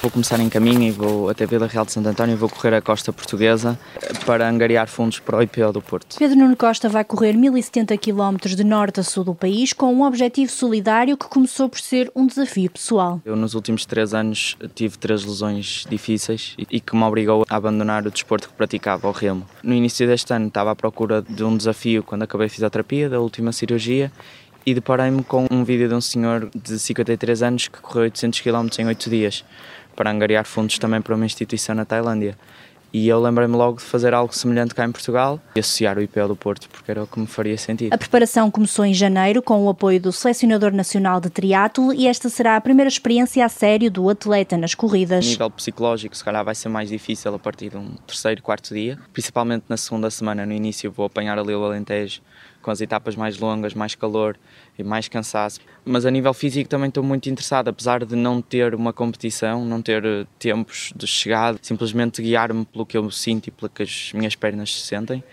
Vou começar em caminho e vou até Vila Real de Santo António e vou correr a costa portuguesa para angariar fundos para o IPO do Porto. Pedro Nuno Costa vai correr 1070 km de norte a sul do país com um objetivo solidário que começou por ser um desafio pessoal. Eu nos últimos três anos tive três lesões difíceis e que me obrigou a abandonar o desporto que praticava, o remo. No início deste ano estava à procura de um desafio quando acabei a fisioterapia, da última cirurgia e deparei-me com um vídeo de um senhor de 53 anos que correu 800 km em 8 dias para angariar fundos também para uma instituição na Tailândia. E eu lembrei-me logo de fazer algo semelhante cá em Portugal e associar o IPO do Porto, porque era o que me faria sentido. A preparação começou em janeiro com o apoio do Selecionador Nacional de Triatlo e esta será a primeira experiência a sério do atleta nas corridas. A nível psicológico, se calhar vai ser mais difícil a partir de um terceiro, quarto dia, principalmente na segunda semana. No início vou apanhar ali o Alentejo com as etapas mais longas, mais calor e mais cansaço. Mas a nível físico também estou muito interessado, apesar de não ter uma competição, não ter eh, tempos de chegada, simplesmente guiar-me pelo que eu sinto e pelo que as minhas pernas se sentem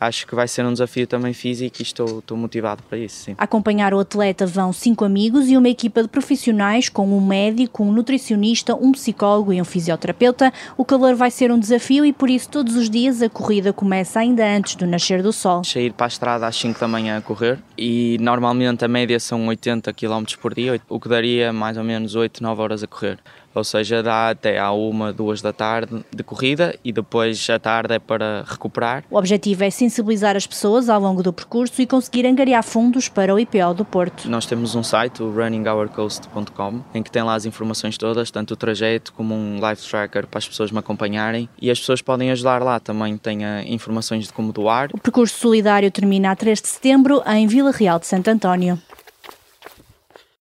acho que vai ser um desafio também físico e estou, estou motivado para isso. Sim. Acompanhar o atleta vão cinco amigos e uma equipa de profissionais com um médico, um nutricionista, um psicólogo e um fisioterapeuta. O calor vai ser um desafio e por isso todos os dias a corrida começa ainda antes do nascer do sol. Sair para a estrada às 5 da manhã a correr e normalmente a média são 80 km por dia, o que daria mais ou menos 8, 9 horas a correr ou seja, dá até à uma, duas da tarde de corrida e depois a tarde é para recuperar. O objetivo é sensibilizar as pessoas ao longo do percurso e conseguir angariar fundos para o IPO do Porto. Nós temos um site, o runningourcoast.com, em que tem lá as informações todas, tanto o trajeto como um live tracker para as pessoas me acompanharem e as pessoas podem ajudar lá. Também tem eh, informações de como doar. O percurso solidário termina a 3 de setembro em Vila Real de Santo António.